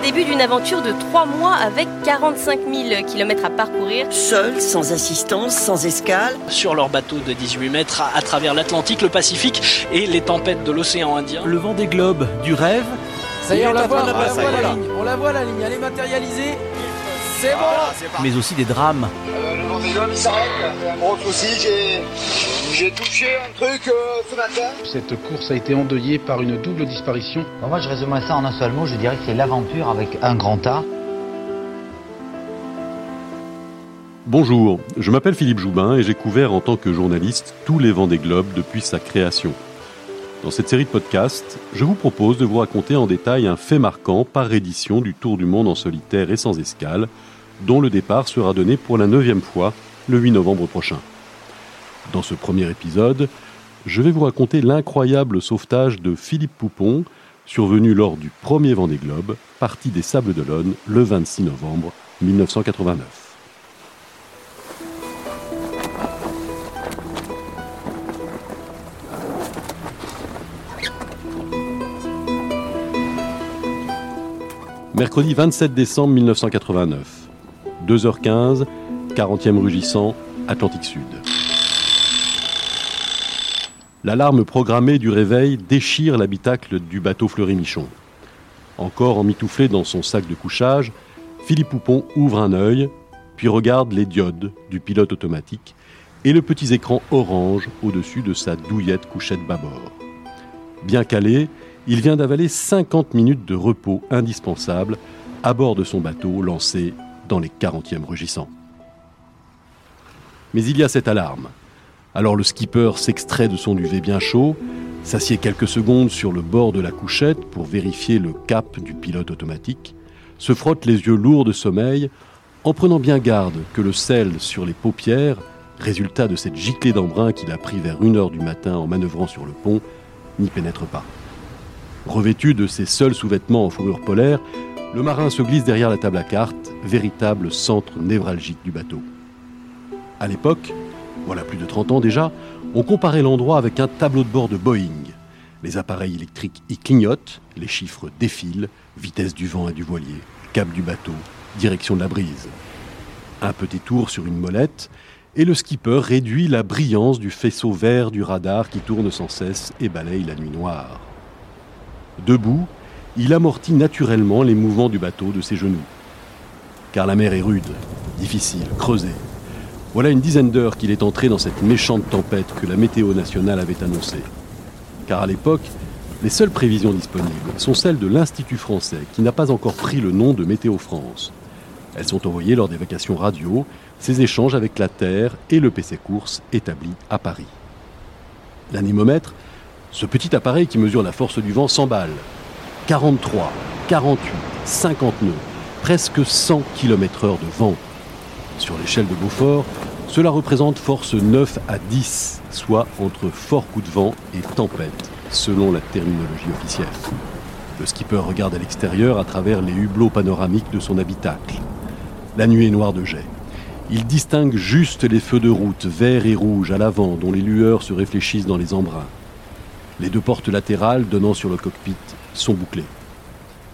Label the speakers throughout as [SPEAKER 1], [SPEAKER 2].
[SPEAKER 1] début d'une aventure de 3 mois avec 45 000 km à parcourir.
[SPEAKER 2] Seuls, sans assistance, sans escale.
[SPEAKER 3] Sur leur bateau de 18 mètres à, travers l'Atlantique, le Pacifique et les tempêtes de l'océan Indien.
[SPEAKER 4] Le vent des globes du rêve.
[SPEAKER 5] Ça y est, on la voit, on la voit la ligne, on la voit la ligne, elle est matérialisée. C'est bon
[SPEAKER 4] Mais aussi des drames.
[SPEAKER 6] Euh, le vent des globes il s'arrête. Un gros souci, j'ai touché un truc euh, ce matin.
[SPEAKER 7] Cette course a été endeuillée par une double disparition.
[SPEAKER 8] moi je résumerais ça en un seul mot, je dirais que c'est l'aventure avec un grand A.
[SPEAKER 9] Bonjour, je m'appelle Philippe Joubin et j'ai couvert en tant que journaliste tous les vents des globes depuis sa création. Dans cette série de podcasts, je vous propose de vous raconter en détail un fait marquant par édition du Tour du monde en solitaire et sans escale, dont le départ sera donné pour la neuvième fois le 8 novembre prochain. Dans ce premier épisode, je vais vous raconter l'incroyable sauvetage de Philippe Poupon, survenu lors du premier Vendée Globe, parti des Sables d'Olonne le 26 novembre 1989. Mercredi 27 décembre 1989. 2h15, 40e rugissant, Atlantique Sud. L'alarme programmée du réveil déchire l'habitacle du bateau Fleury-Michon. Encore emmitouflé dans son sac de couchage, Philippe Poupon ouvre un œil, puis regarde les diodes du pilote automatique et le petit écran orange au-dessus de sa douillette couchette bâbord. Bien calé, il vient d'avaler 50 minutes de repos indispensable à bord de son bateau lancé dans les 40e rugissants. Mais il y a cette alarme. Alors le skipper s'extrait de son duvet bien chaud, s'assied quelques secondes sur le bord de la couchette pour vérifier le cap du pilote automatique, se frotte les yeux lourds de sommeil en prenant bien garde que le sel sur les paupières, résultat de cette giclée d'embrun qu'il a pris vers 1h du matin en manœuvrant sur le pont, n'y pénètre pas. Revêtu de ses seuls sous-vêtements en fourrure polaire, le marin se glisse derrière la table à cartes, véritable centre névralgique du bateau. À l'époque, voilà plus de 30 ans déjà, on comparait l'endroit avec un tableau de bord de Boeing. Les appareils électriques y clignotent, les chiffres défilent, vitesse du vent et du voilier, cap du bateau, direction de la brise. Un petit tour sur une molette, et le skipper réduit la brillance du faisceau vert du radar qui tourne sans cesse et balaye la nuit noire. Debout, il amortit naturellement les mouvements du bateau de ses genoux. Car la mer est rude, difficile, creusée. Voilà une dizaine d'heures qu'il est entré dans cette méchante tempête que la météo nationale avait annoncée. Car à l'époque, les seules prévisions disponibles sont celles de l'Institut français, qui n'a pas encore pris le nom de Météo France. Elles sont envoyées lors des vacations radio, ces échanges avec la Terre et le PC Course établi à Paris. L'anémomètre, ce petit appareil qui mesure la force du vent s'emballe. 43, 48, 50 nœuds, presque 100 km/h de vent. Sur l'échelle de Beaufort, cela représente force 9 à 10, soit entre fort coup de vent et tempête, selon la terminologie officielle. Le skipper regarde à l'extérieur à travers les hublots panoramiques de son habitacle. La nuit est noire de jet. Il distingue juste les feux de route, verts et rouges, à l'avant, dont les lueurs se réfléchissent dans les embruns. Les deux portes latérales donnant sur le cockpit sont bouclées.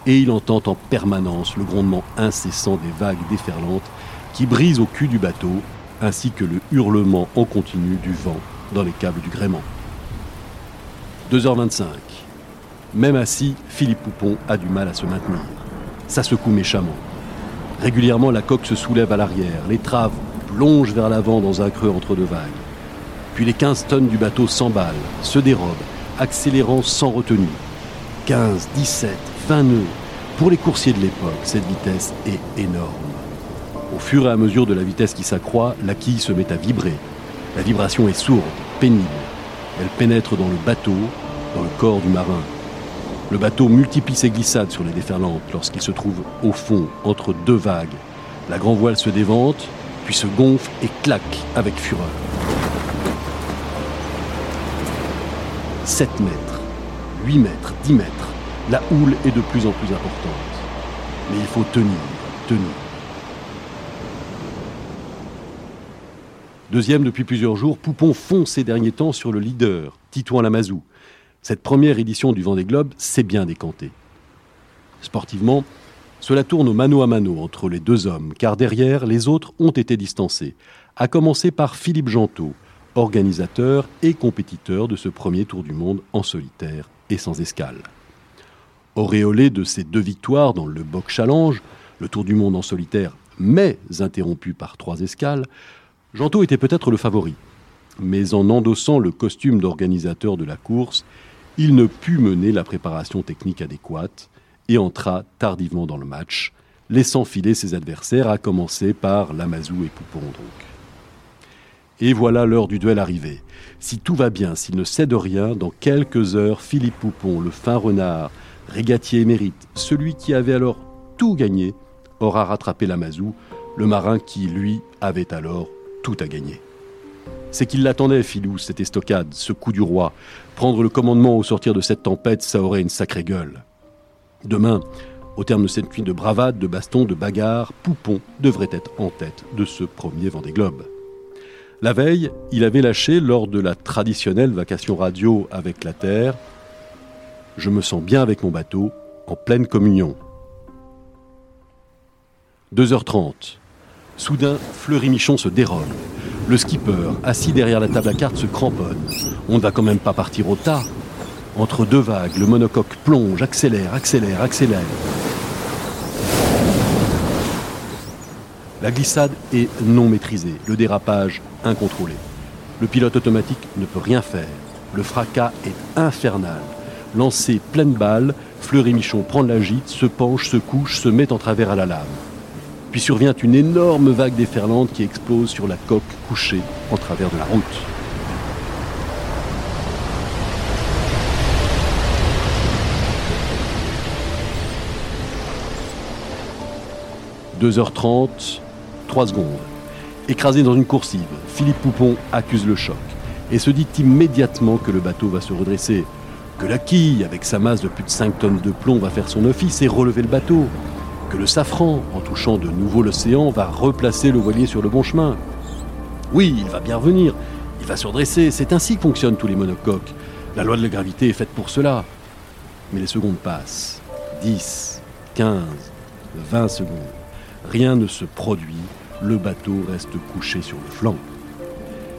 [SPEAKER 9] Et il entend en permanence le grondement incessant des vagues déferlantes qui brisent au cul du bateau, ainsi que le hurlement en continu du vent dans les câbles du gréement. 2h25. Même assis, Philippe Poupon a du mal à se maintenir. Ça secoue méchamment. Régulièrement, la coque se soulève à l'arrière, les traves plongent vers l'avant dans un creux entre deux vagues. Puis les 15 tonnes du bateau s'emballent, se dérobent accélérant sans retenue. 15, 17, 20 nœuds. Pour les coursiers de l'époque, cette vitesse est énorme. Au fur et à mesure de la vitesse qui s'accroît, la quille se met à vibrer. La vibration est sourde, pénible. Elle pénètre dans le bateau, dans le corps du marin. Le bateau multiplie ses glissades sur les déferlantes lorsqu'il se trouve au fond, entre deux vagues. La grand voile se dévente, puis se gonfle et claque avec fureur. 7 mètres, 8 mètres, 10 mètres. La houle est de plus en plus importante. Mais il faut tenir, tenir. Deuxième depuis plusieurs jours, Poupon fonce ces derniers temps sur le leader, Titouan Lamazou. Cette première édition du Vendée Globe s'est bien décantée. Sportivement, Cela tourne au mano à mano entre les deux hommes, car derrière, les autres ont été distancés, à commencer par Philippe Gentot, organisateur et compétiteur de ce premier tour du monde en solitaire et sans escale. Auréolé de ses deux victoires dans le Box Challenge, le tour du monde en solitaire, mais interrompu par trois escales, Gentot était peut-être le favori. Mais en endossant le costume d'organisateur de la course, il ne put mener la préparation technique adéquate et entra tardivement dans le match, laissant filer ses adversaires, à commencer par Lamazou et Poupon. Et voilà l'heure du duel arrivé. Si tout va bien, s'il ne cède rien, dans quelques heures, Philippe Poupon, le fin renard, régatier émérite, celui qui avait alors tout gagné, aura rattrapé Lamazou, le marin qui, lui, avait alors tout à gagner. C'est qu'il l'attendait, Filou, cette estocade, ce coup du roi. Prendre le commandement au sortir de cette tempête, ça aurait une sacrée gueule. Demain, au terme de cette nuit de bravade, de baston, de bagarre, Poupon devrait être en tête de ce premier Vendée Globe. La veille, il avait lâché, lors de la traditionnelle vacation radio avec la Terre, Je me sens bien avec mon bateau, en pleine communion. 2h30. Soudain, Fleury Michon se dérobe. Le skipper, assis derrière la table à cartes, se cramponne. On ne va quand même pas partir au tas. Entre deux vagues, le monocoque plonge, accélère, accélère, accélère. La glissade est non maîtrisée, le dérapage incontrôlé. Le pilote automatique ne peut rien faire. Le fracas est infernal. Lancé pleine balle, Fleury Michon prend la gîte, se penche, se couche, se met en travers à la lame. Puis survient une énorme vague déferlante qui explose sur la coque couchée en travers de la route. « 2h30, 3 secondes. Écrasé dans une coursive, Philippe Poupon accuse le choc et se dit immédiatement que le bateau va se redresser, que la quille, avec sa masse de plus de 5 tonnes de plomb, va faire son office et relever le bateau, que le safran, en touchant de nouveau l'océan, va replacer le voilier sur le bon chemin. Oui, il va bien revenir, il va se redresser, c'est ainsi que fonctionnent tous les monocoques. La loi de la gravité est faite pour cela. Mais les secondes passent. 10, 15, 20 secondes. Rien ne se produit, le bateau reste couché sur le flanc.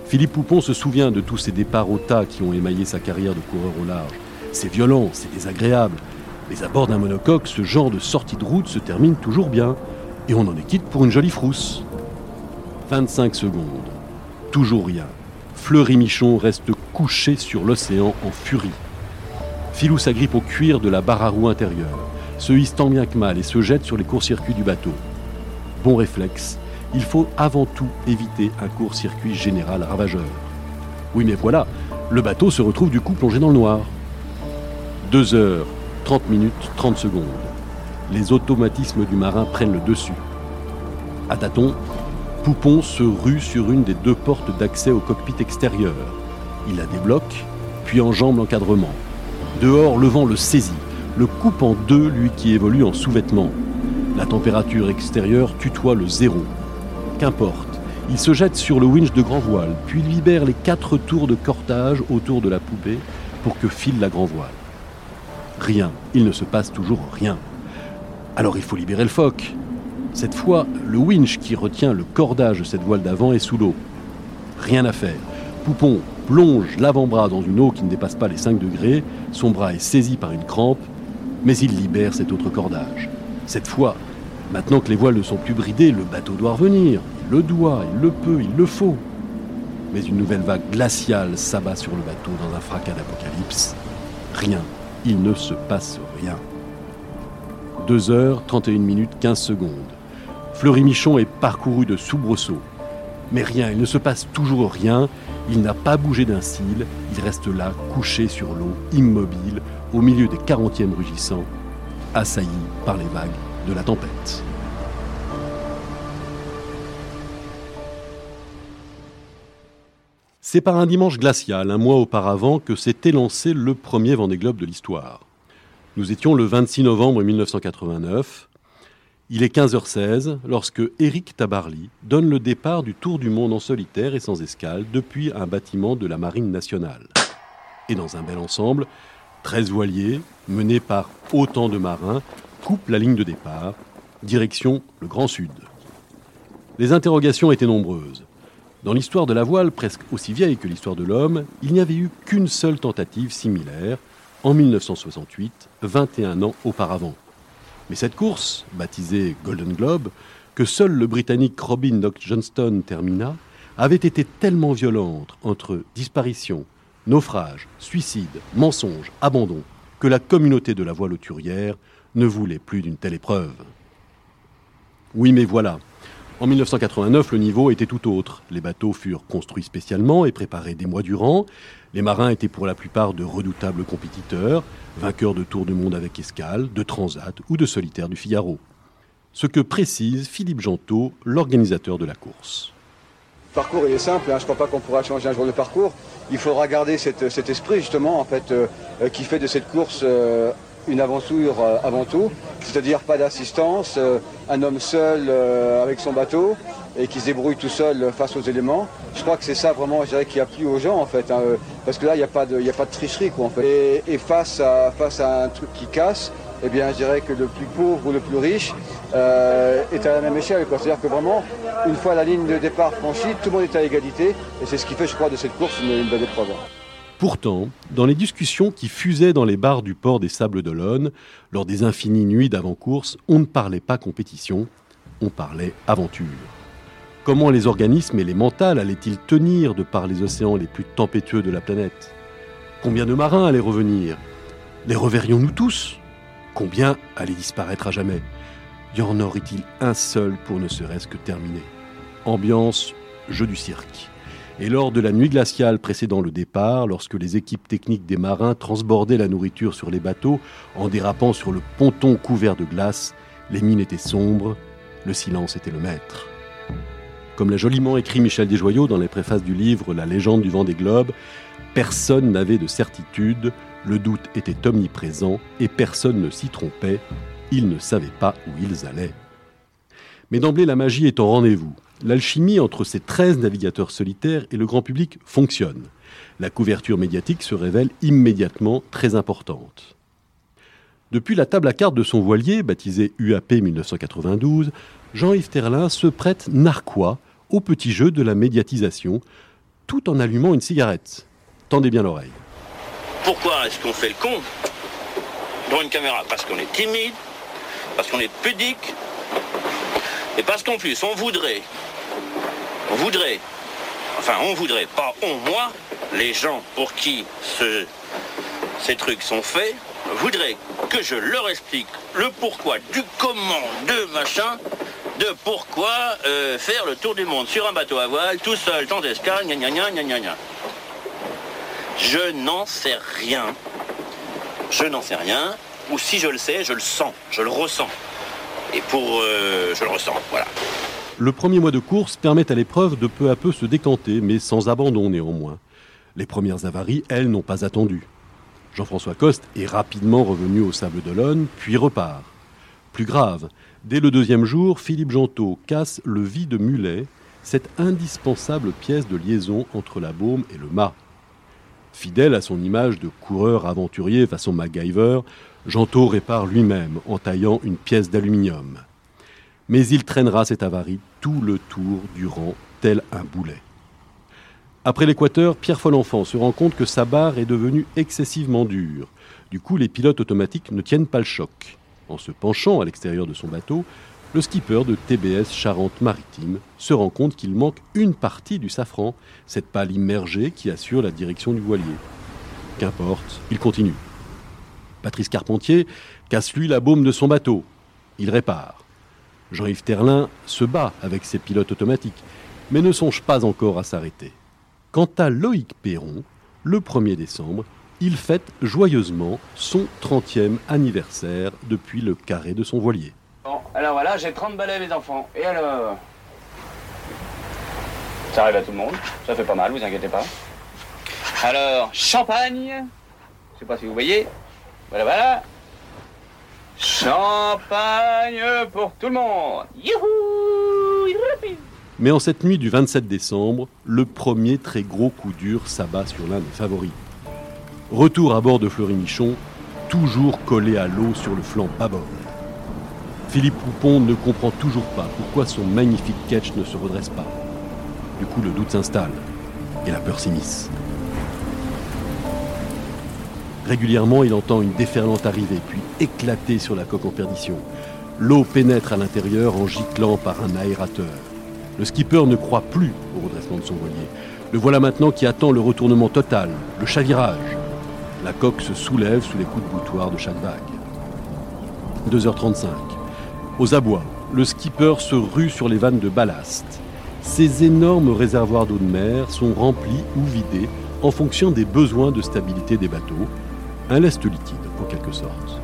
[SPEAKER 9] Philippe Poupon se souvient de tous ces départs au tas qui ont émaillé sa carrière de coureur au large. C'est violent, c'est désagréable, mais à bord d'un monocoque, ce genre de sortie de route se termine toujours bien, et on en est quitte pour une jolie frousse. 25 secondes, toujours rien. Fleury Michon reste couché sur l'océan en furie. Filou s'agrippe au cuir de la barre à roue intérieure, se hisse tant bien que mal et se jette sur les courts-circuits du bateau. Bon réflexe, il faut avant tout éviter un court-circuit général ravageur. Oui, mais voilà, le bateau se retrouve du coup plongé dans le noir. 2 heures, 30 minutes, 30 secondes. Les automatismes du marin prennent le dessus. À tâtons, Poupon se rue sur une des deux portes d'accès au cockpit extérieur. Il la débloque, puis enjambe l'encadrement. Dehors, le vent le saisit, le coupe en deux, lui qui évolue en sous-vêtements. La température extérieure tutoie le zéro. Qu'importe, il se jette sur le winch de grand voile, puis libère les quatre tours de cortage autour de la poupée pour que file la grand voile. Rien, il ne se passe toujours rien. Alors il faut libérer le phoque. Cette fois, le winch qui retient le cordage de cette voile d'avant est sous l'eau. Rien à faire. Poupon plonge l'avant-bras dans une eau qui ne dépasse pas les 5 degrés, son bras est saisi par une crampe, mais il libère cet autre cordage. Cette fois, maintenant que les voiles ne sont plus bridées, le bateau doit revenir. Il le doit, il le peut, il le faut. Mais une nouvelle vague glaciale s'abat sur le bateau dans un fracas d'apocalypse. Rien il ne se passe rien. 2 heures, 31 minutes, 15 secondes. Fleury Michon est parcouru de soubresauts. Mais rien, il ne se passe toujours rien. Il n'a pas bougé d'un cil. Il reste là, couché sur l'eau, immobile, au milieu des 40e rugissants, assailli par les vagues de la tempête. C'est par un dimanche glacial, un mois auparavant, que s'est élancé le premier Vendée Globe de l'histoire. Nous étions le 26 novembre 1989. Il est 15h16 lorsque Éric Tabarly donne le départ du Tour du monde en solitaire et sans escale depuis un bâtiment de la Marine nationale. Et dans un bel ensemble, 13 voiliers, menés par autant de marins, coupe la ligne de départ, direction le Grand Sud. Les interrogations étaient nombreuses. Dans l'histoire de la voile, presque aussi vieille que l'histoire de l'homme, il n'y avait eu qu'une seule tentative similaire, en 1968, 21 ans auparavant. Mais cette course, baptisée Golden Globe, que seul le Britannique Robin Doc Johnston termina, avait été tellement violente entre disparition, naufrage, suicide, mensonge, abandon, que la communauté de la voile auturière ne voulait plus d'une telle épreuve. Oui, mais voilà. En 1989, le niveau était tout autre. Les bateaux furent construits spécialement et préparés des mois durant. Les marins étaient pour la plupart de redoutables compétiteurs, vainqueurs de tours du monde avec escale, de transat ou de solitaire du Figaro. Ce que précise Philippe Gentot, l'organisateur de la course.
[SPEAKER 10] Le parcours il est simple, hein. je ne crois pas qu'on pourra changer un jour de parcours. Il faudra garder cet esprit justement en fait euh, euh, qui fait de cette course euh, une aventure avant tout, c'est-à-dire pas d'assistance, un homme seul avec son bateau et qui se débrouille tout seul face aux éléments. Je crois que c'est ça vraiment, je dirais, qui a aux gens en fait, hein, parce que là il n'y a pas de, a pas de tricherie quoi en fait. Et, face à face à un truc qui casse, eh bien, je dirais que le plus pauvre ou le plus riche euh, est à la même échelle. C'est-à-dire que vraiment, une fois la ligne de départ franchie, tout le monde est à égalité. Et c'est ce qui fait, je crois, de cette course une, une belle épreuve.
[SPEAKER 9] Pourtant, dans les discussions qui fusaient dans les bars du port des Sables d'Olonne, lors des infinies nuits d'avant-course, on ne parlait pas compétition, on parlait aventure. Comment les organismes et les mentales allaient-ils tenir de par les océans les plus tempétueux de la planète? Combien de marins allaient revenir? Les reverrions-nous tous? Combien allaient disparaître à jamais? Y en aurait-il un seul pour ne serait-ce que terminer? Ambiance, jeu du cirque. Et lors de la nuit glaciale précédant le départ, lorsque les équipes techniques des marins transbordaient la nourriture sur les bateaux en dérapant sur le ponton couvert de glace, les mines étaient sombres, le silence était le maître. Comme l'a joliment écrit Michel Desjoyaux dans les préfaces du livre La légende du vent des globes, personne n'avait de certitude, le doute était omniprésent et personne ne s'y trompait. Ils ne savaient pas où ils allaient. Mais d'emblée, la magie est en rendez-vous. L'alchimie entre ces 13 navigateurs solitaires et le grand public fonctionne. La couverture médiatique se révèle immédiatement très importante. Depuis la table à cartes de son voilier, baptisé UAP 1992, Jean-Yves Terlin se prête narquois au petit jeu de la médiatisation, tout en allumant une cigarette. Tendez bien l'oreille.
[SPEAKER 11] Pourquoi est-ce qu'on fait le con devant une caméra? Parce qu'on est timide, parce qu'on est pudique, et parce qu'en plus, on voudrait, on voudrait, enfin on voudrait, pas on, moi, les gens pour qui ces trucs sont faits, voudraient que je leur explique le pourquoi, du comment, de machin, de pourquoi euh, faire le tour du monde sur un bateau à voile, tout seul, tant d'escale, gna gna gna gna gna je n'en sais rien. Je n'en sais rien. Ou si je le sais, je le sens, je le ressens. Et pour... Euh, je le ressens, voilà.
[SPEAKER 9] Le premier mois de course permet à l'épreuve de peu à peu se décanter, mais sans abandon néanmoins. Les premières avaries, elles, n'ont pas attendu. Jean-François Coste est rapidement revenu au Sable d'Olonne, puis repart. Plus grave, dès le deuxième jour, Philippe Gentot casse le vide mulet, cette indispensable pièce de liaison entre la baume et le mât. Fidèle à son image de coureur aventurier façon MacGyver, Gentot répare lui-même en taillant une pièce d'aluminium. Mais il traînera cette avarie tout le tour durant, tel un boulet. Après l'équateur, Pierre Folenfant se rend compte que sa barre est devenue excessivement dure. Du coup, les pilotes automatiques ne tiennent pas le choc. En se penchant à l'extérieur de son bateau, le skipper de TBS Charente-Maritime se rend compte qu'il manque une partie du safran, cette pale immergée qui assure la direction du voilier. Qu'importe, il continue. Patrice Carpentier casse lui la baume de son bateau. Il répare. Jean-Yves Terlin se bat avec ses pilotes automatiques, mais ne songe pas encore à s'arrêter. Quant à Loïc Perron, le 1er décembre, il fête joyeusement son 30e anniversaire depuis le carré de son voilier.
[SPEAKER 12] Bon, alors voilà, j'ai 30 balais mes enfants. Et alors? Ça arrive à tout le monde, ça fait pas mal, vous inquiétez pas. Alors, champagne, je sais pas si vous voyez. Voilà, voilà. Champagne pour tout le monde.
[SPEAKER 9] Mais en cette nuit du 27 décembre, le premier très gros coup dur s'abat sur l'un des favoris. Retour à bord de Fleury Michon, toujours collé à l'eau sur le flanc bâbord. Philippe Poupon ne comprend toujours pas pourquoi son magnifique catch ne se redresse pas. Du coup, le doute s'installe et la peur s'immisce. Régulièrement, il entend une déferlante arriver, puis éclater sur la coque en perdition. L'eau pénètre à l'intérieur en giclant par un aérateur. Le skipper ne croit plus au redressement de son voilier. Le voilà maintenant qui attend le retournement total, le chavirage. La coque se soulève sous les coups de boutoir de chaque vague. 2h35. Aux abois, le skipper se rue sur les vannes de ballast. Ces énormes réservoirs d'eau de mer sont remplis ou vidés en fonction des besoins de stabilité des bateaux, un lest liquide en quelque sorte.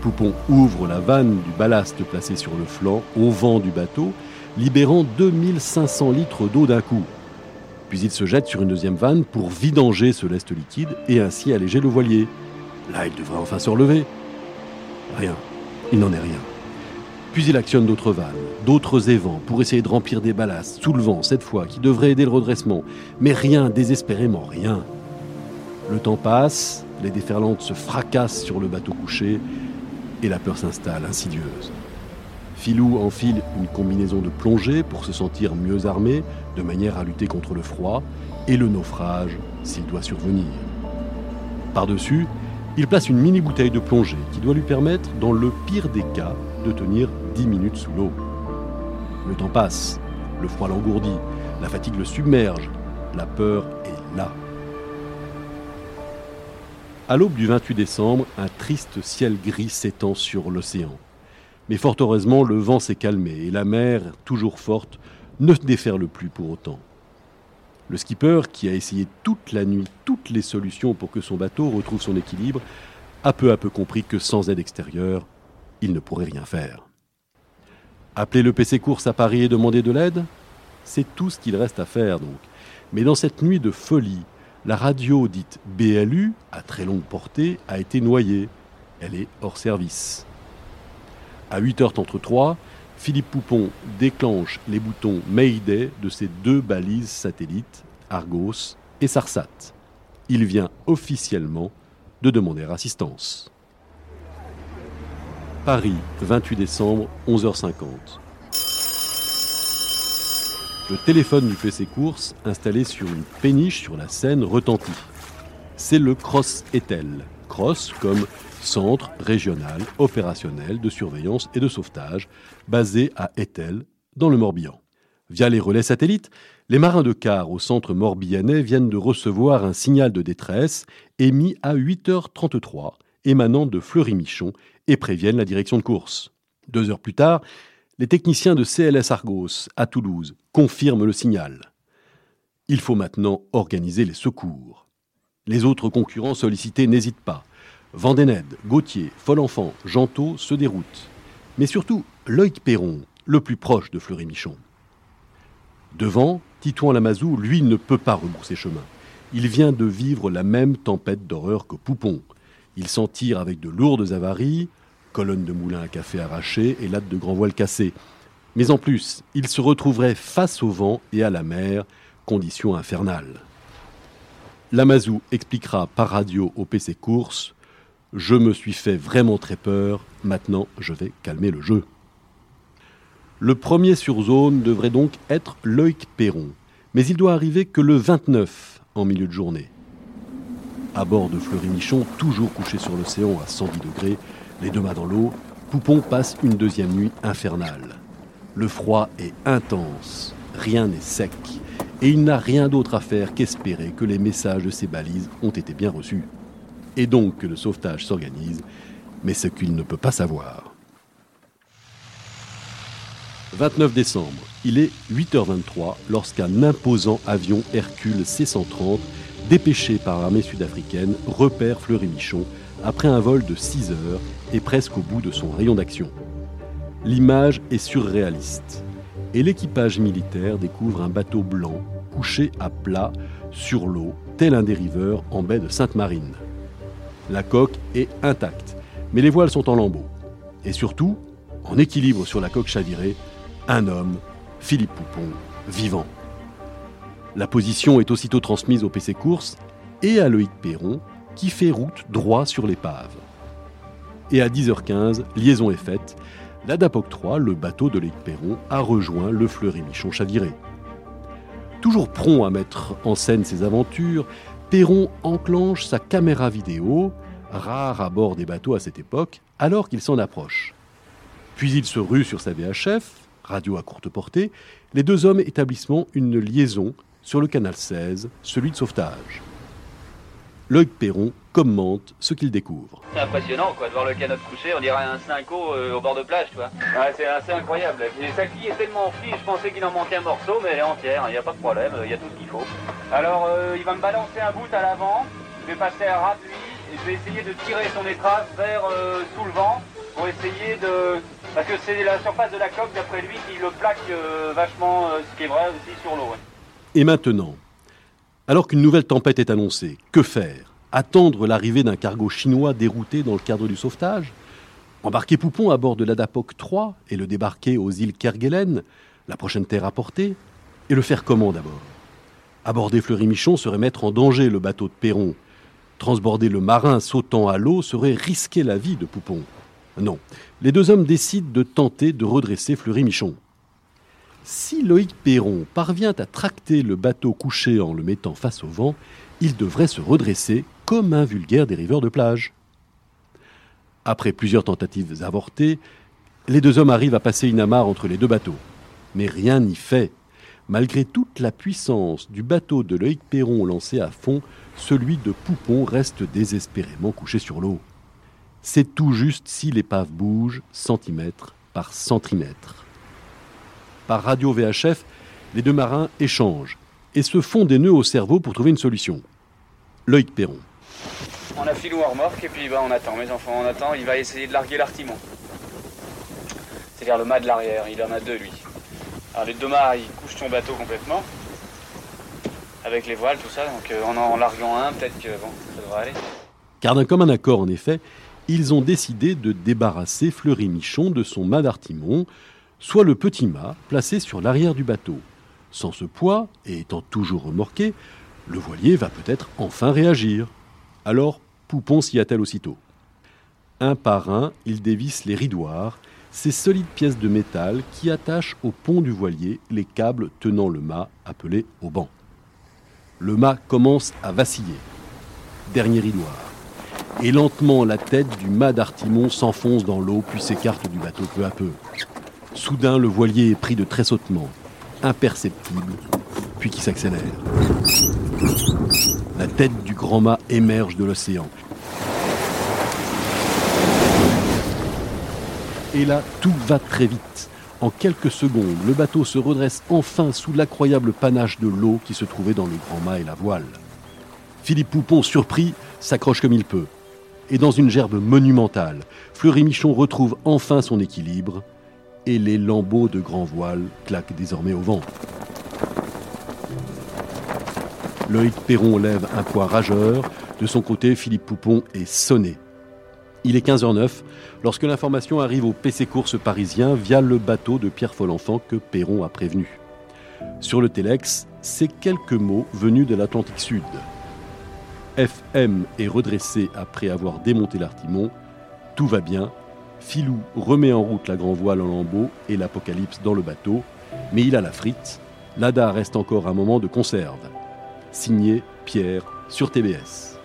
[SPEAKER 9] Poupon ouvre la vanne du ballast placé sur le flanc au vent du bateau, libérant 2500 litres d'eau d'un coup. Puis il se jette sur une deuxième vanne pour vidanger ce lest liquide et ainsi alléger le voilier. Là, il devrait enfin se relever. Rien. Il n'en est rien. Puis il actionne d'autres vannes, d'autres évents pour essayer de remplir des ballasts, sous le vent cette fois, qui devraient aider le redressement. Mais rien, désespérément rien. Le temps passe, les déferlantes se fracassent sur le bateau couché et la peur s'installe, insidieuse. Filou enfile une combinaison de plongée pour se sentir mieux armé, de manière à lutter contre le froid et le naufrage s'il doit survenir. Par-dessus, il place une mini bouteille de plongée qui doit lui permettre, dans le pire des cas, de tenir 10 minutes sous l'eau. Le temps passe, le froid l'engourdit, la fatigue le submerge, la peur est là. À l'aube du 28 décembre, un triste ciel gris s'étend sur l'océan. Mais fort heureusement, le vent s'est calmé et la mer, toujours forte, ne déferle plus pour autant. Le skipper, qui a essayé toute la nuit toutes les solutions pour que son bateau retrouve son équilibre, a peu à peu compris que sans aide extérieure, il ne pourrait rien faire. Appeler le PC Course à Paris et demander de l'aide? C'est tout ce qu'il reste à faire donc. Mais dans cette nuit de folie, la radio dite BLU, à très longue portée, a été noyée. Elle est hors service. À 8h33, Philippe Poupon déclenche les boutons Mayday de ses deux balises satellites, Argos et Sarsat. Il vient officiellement de demander assistance. Paris, 28 décembre, 11h50. Le téléphone du PC Course, installé sur une péniche sur la Seine, retentit. C'est le Cross Etel. Cross comme centre régional opérationnel de surveillance et de sauvetage, basé à Etel, dans le Morbihan. Via les relais satellites, les marins de quart au centre morbihanais viennent de recevoir un signal de détresse émis à 8h33, émanant de Fleury-Michon, et préviennent la direction de course. Deux heures plus tard, les techniciens de CLS Argos à Toulouse confirment le signal. Il faut maintenant organiser les secours. Les autres concurrents sollicités n'hésitent pas. Vendéned, Gauthier, Folenfant, Gentot se déroutent. Mais surtout, Loïc Perron, le plus proche de Fleury-Michon. Devant, Titouan Lamazou, lui, ne peut pas rebourser chemin. Il vient de vivre la même tempête d'horreur que Poupon. Il s'en tire avec de lourdes avaries, colonnes de moulins à café arrachées et lattes de grand voile cassées. Mais en plus, il se retrouverait face au vent et à la mer, condition infernale. Lamazou expliquera par radio au PC Course Je me suis fait vraiment très peur, maintenant je vais calmer le jeu. Le premier sur zone devrait donc être Loïc Perron, mais il doit arriver que le 29 en milieu de journée. À bord de Fleury-Michon, toujours couché sur l'océan à 110 degrés, les deux mains dans l'eau, Poupon passe une deuxième nuit infernale. Le froid est intense, rien n'est sec, et il n'a rien d'autre à faire qu'espérer que les messages de ses balises ont été bien reçus. Et donc que le sauvetage s'organise, mais ce qu'il ne peut pas savoir. 29 décembre, il est 8h23 lorsqu'un imposant avion Hercule C-130, dépêché par l'armée sud-africaine, repère Fleury-Michon après un vol de 6 heures et presque au bout de son rayon d'action. L'image est surréaliste et l'équipage militaire découvre un bateau blanc couché à plat sur l'eau, tel un dériveur en baie de Sainte-Marine. La coque est intacte, mais les voiles sont en lambeaux. Et surtout, en équilibre sur la coque chavirée, un homme, Philippe Poupon, vivant. La position est aussitôt transmise au PC Course et à Loïc Perron, qui fait route droit sur l'épave. Et à 10h15, liaison est faite. l'Adapoc 3, le bateau de Loïc Perron, a rejoint le Fleury-Michon chaviré. Toujours prompt à mettre en scène ses aventures, Perron enclenche sa caméra vidéo, rare à bord des bateaux à cette époque, alors qu'il s'en approche. Puis il se rue sur sa VHF, radio à courte portée, les deux hommes établissent une liaison sur le canal 16, celui de sauvetage. Loïc Perron commente ce qu'il découvre.
[SPEAKER 12] C'est impressionnant quoi, de voir le canot coucher, on dirait un 5 euh, au bord de plage, tu vois. Ouais, c'est assez incroyable. Et sa quille est tellement fine, je pensais qu'il en manquait un morceau, mais elle est entière, il n'y a pas de problème, il y a tout ce qu'il faut. Alors, euh, il va me balancer un bout à l'avant, je vais passer à ras de lui, et je vais essayer de tirer son étrave vers euh, sous le vent, pour essayer de... Parce que c'est la surface de la coque, d'après lui, qui le plaque vachement, ce qui est vrai aussi sur l'eau.
[SPEAKER 9] Et maintenant alors qu'une nouvelle tempête est annoncée, que faire? Attendre l'arrivée d'un cargo chinois dérouté dans le cadre du sauvetage? Embarquer Poupon à bord de l'Adapoc 3 et le débarquer aux îles Kerguelen, la prochaine terre à porter? Et le faire comment d'abord? Aborder Fleury-Michon serait mettre en danger le bateau de Perron. Transborder le marin sautant à l'eau serait risquer la vie de Poupon. Non, les deux hommes décident de tenter de redresser Fleury-Michon. Si Loïc Perron parvient à tracter le bateau couché en le mettant face au vent, il devrait se redresser comme un vulgaire dériveur de plage. Après plusieurs tentatives avortées, les deux hommes arrivent à passer une amarre entre les deux bateaux. Mais rien n'y fait. Malgré toute la puissance du bateau de Loïc Perron lancé à fond, celui de Poupon reste désespérément couché sur l'eau. C'est tout juste si l'épave bouge centimètre par centimètre par radio VHF, les deux marins échangent et se font des nœuds au cerveau pour trouver une solution. Loïc Perron.
[SPEAKER 12] On a filou en remorque et puis bah, on attend, mes enfants, on attend. Il va essayer de larguer l'artimon. C'est-à-dire le mât de l'arrière, il en a deux lui. Alors les deux mâts, ils couchent son bateau complètement. Avec les voiles, tout ça, donc euh, en en larguant un, peut-être que bon, ça devrait aller.
[SPEAKER 9] Car d'un commun accord, en effet, ils ont décidé de débarrasser Fleury Michon de son mât d'artimon, soit le petit mât placé sur l'arrière du bateau. Sans ce poids, et étant toujours remorqué, le voilier va peut-être enfin réagir. Alors, Poupon s'y attelle aussitôt. Un par un, il dévisse les ridoirs, ces solides pièces de métal qui attachent au pont du voilier les câbles tenant le mât appelé au banc. Le mât commence à vaciller. Dernier ridoir. Et lentement, la tête du mât d'Artimon s'enfonce dans l'eau puis s'écarte du bateau peu à peu. Soudain, le voilier est pris de tressautements, imperceptibles, puis qui s'accélère. La tête du grand mât émerge de l'océan. Et là, tout va très vite. En quelques secondes, le bateau se redresse enfin sous l'accroyable panache de l'eau qui se trouvait dans le grand mât et la voile. Philippe Poupon, surpris, s'accroche comme il peut. Et dans une gerbe monumentale, Fleury Michon retrouve enfin son équilibre et les lambeaux de grand voile claquent désormais au vent. Loïc Perron lève un poids rageur. De son côté, Philippe Poupon est sonné. Il est 15h09 lorsque l'information arrive au PC Course parisien via le bateau de Pierre Follenfant que Perron a prévenu. Sur le Telex, c'est quelques mots venus de l'Atlantique Sud. FM est redressé après avoir démonté l'artimon. Tout va bien, Filou remet en route la grand voile en lambeaux et l'apocalypse dans le bateau, mais il a la frite. L'ADA reste encore un moment de conserve. Signé Pierre sur TBS.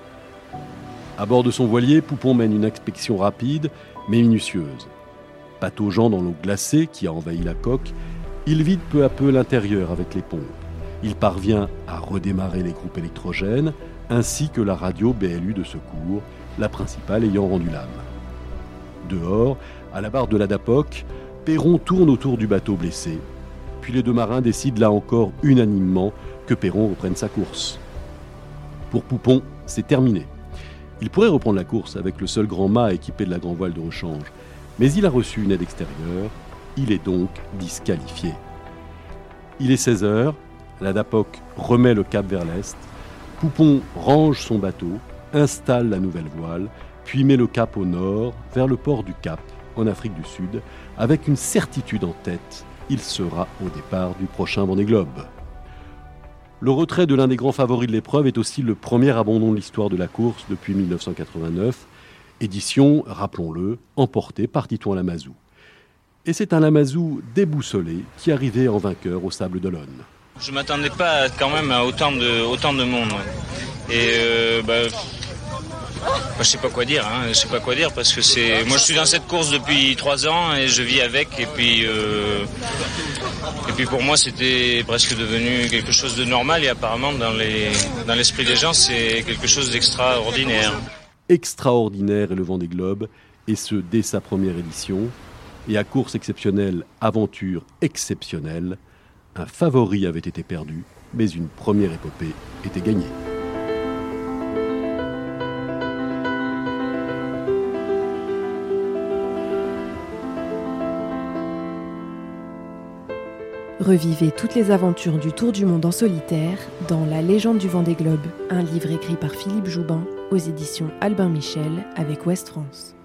[SPEAKER 9] À bord de son voilier, Poupon mène une inspection rapide mais minutieuse. Pataugeant dans l'eau glacée qui a envahi la coque, il vide peu à peu l'intérieur avec les pompes. Il parvient à redémarrer les groupes électrogènes ainsi que la radio BLU de secours, la principale ayant rendu l'âme. Dehors, à la barre de l'Adapoc, Perron tourne autour du bateau blessé. Puis les deux marins décident là encore unanimement que Perron reprenne sa course. Pour Poupon, c'est terminé. Il pourrait reprendre la course avec le seul grand mât équipé de la grand voile de rechange, mais il a reçu une aide extérieure, il est donc disqualifié. Il est 16 heures, l'Adapoc remet le cap vers l'est, Poupon range son bateau, installe la nouvelle voile, puis met le cap au nord, vers le port du Cap, en Afrique du Sud, avec une certitude en tête, il sera au départ du prochain Vendée Globe. Le retrait de l'un des grands favoris de l'épreuve est aussi le premier abandon de l'histoire de la course depuis 1989, édition, rappelons-le, emportée par Titouan Lamazou. Et c'est un Lamazou déboussolé qui arrivait en vainqueur au Sable d'Olonne.
[SPEAKER 13] Je m'attendais pas quand même à autant de, monde. Euh, bah, bah, je sais pas quoi dire, hein. je sais pas quoi dire parce que c'est, moi je suis dans cette course depuis trois ans et je vis avec et puis euh, et puis pour moi c'était presque devenu quelque chose de normal et apparemment dans les dans l'esprit des gens c'est quelque chose d'extraordinaire.
[SPEAKER 9] Extraordinaire est le vent des globes et ce dès sa première édition et à course exceptionnelle, aventure exceptionnelle, un favori avait été perdu, mais une première épopée était gagnée.
[SPEAKER 14] Revivez toutes les aventures du Tour du monde en solitaire dans La légende du Vendée Globe, un livre écrit par Philippe Joubin aux éditions Albin Michel avec Ouest France.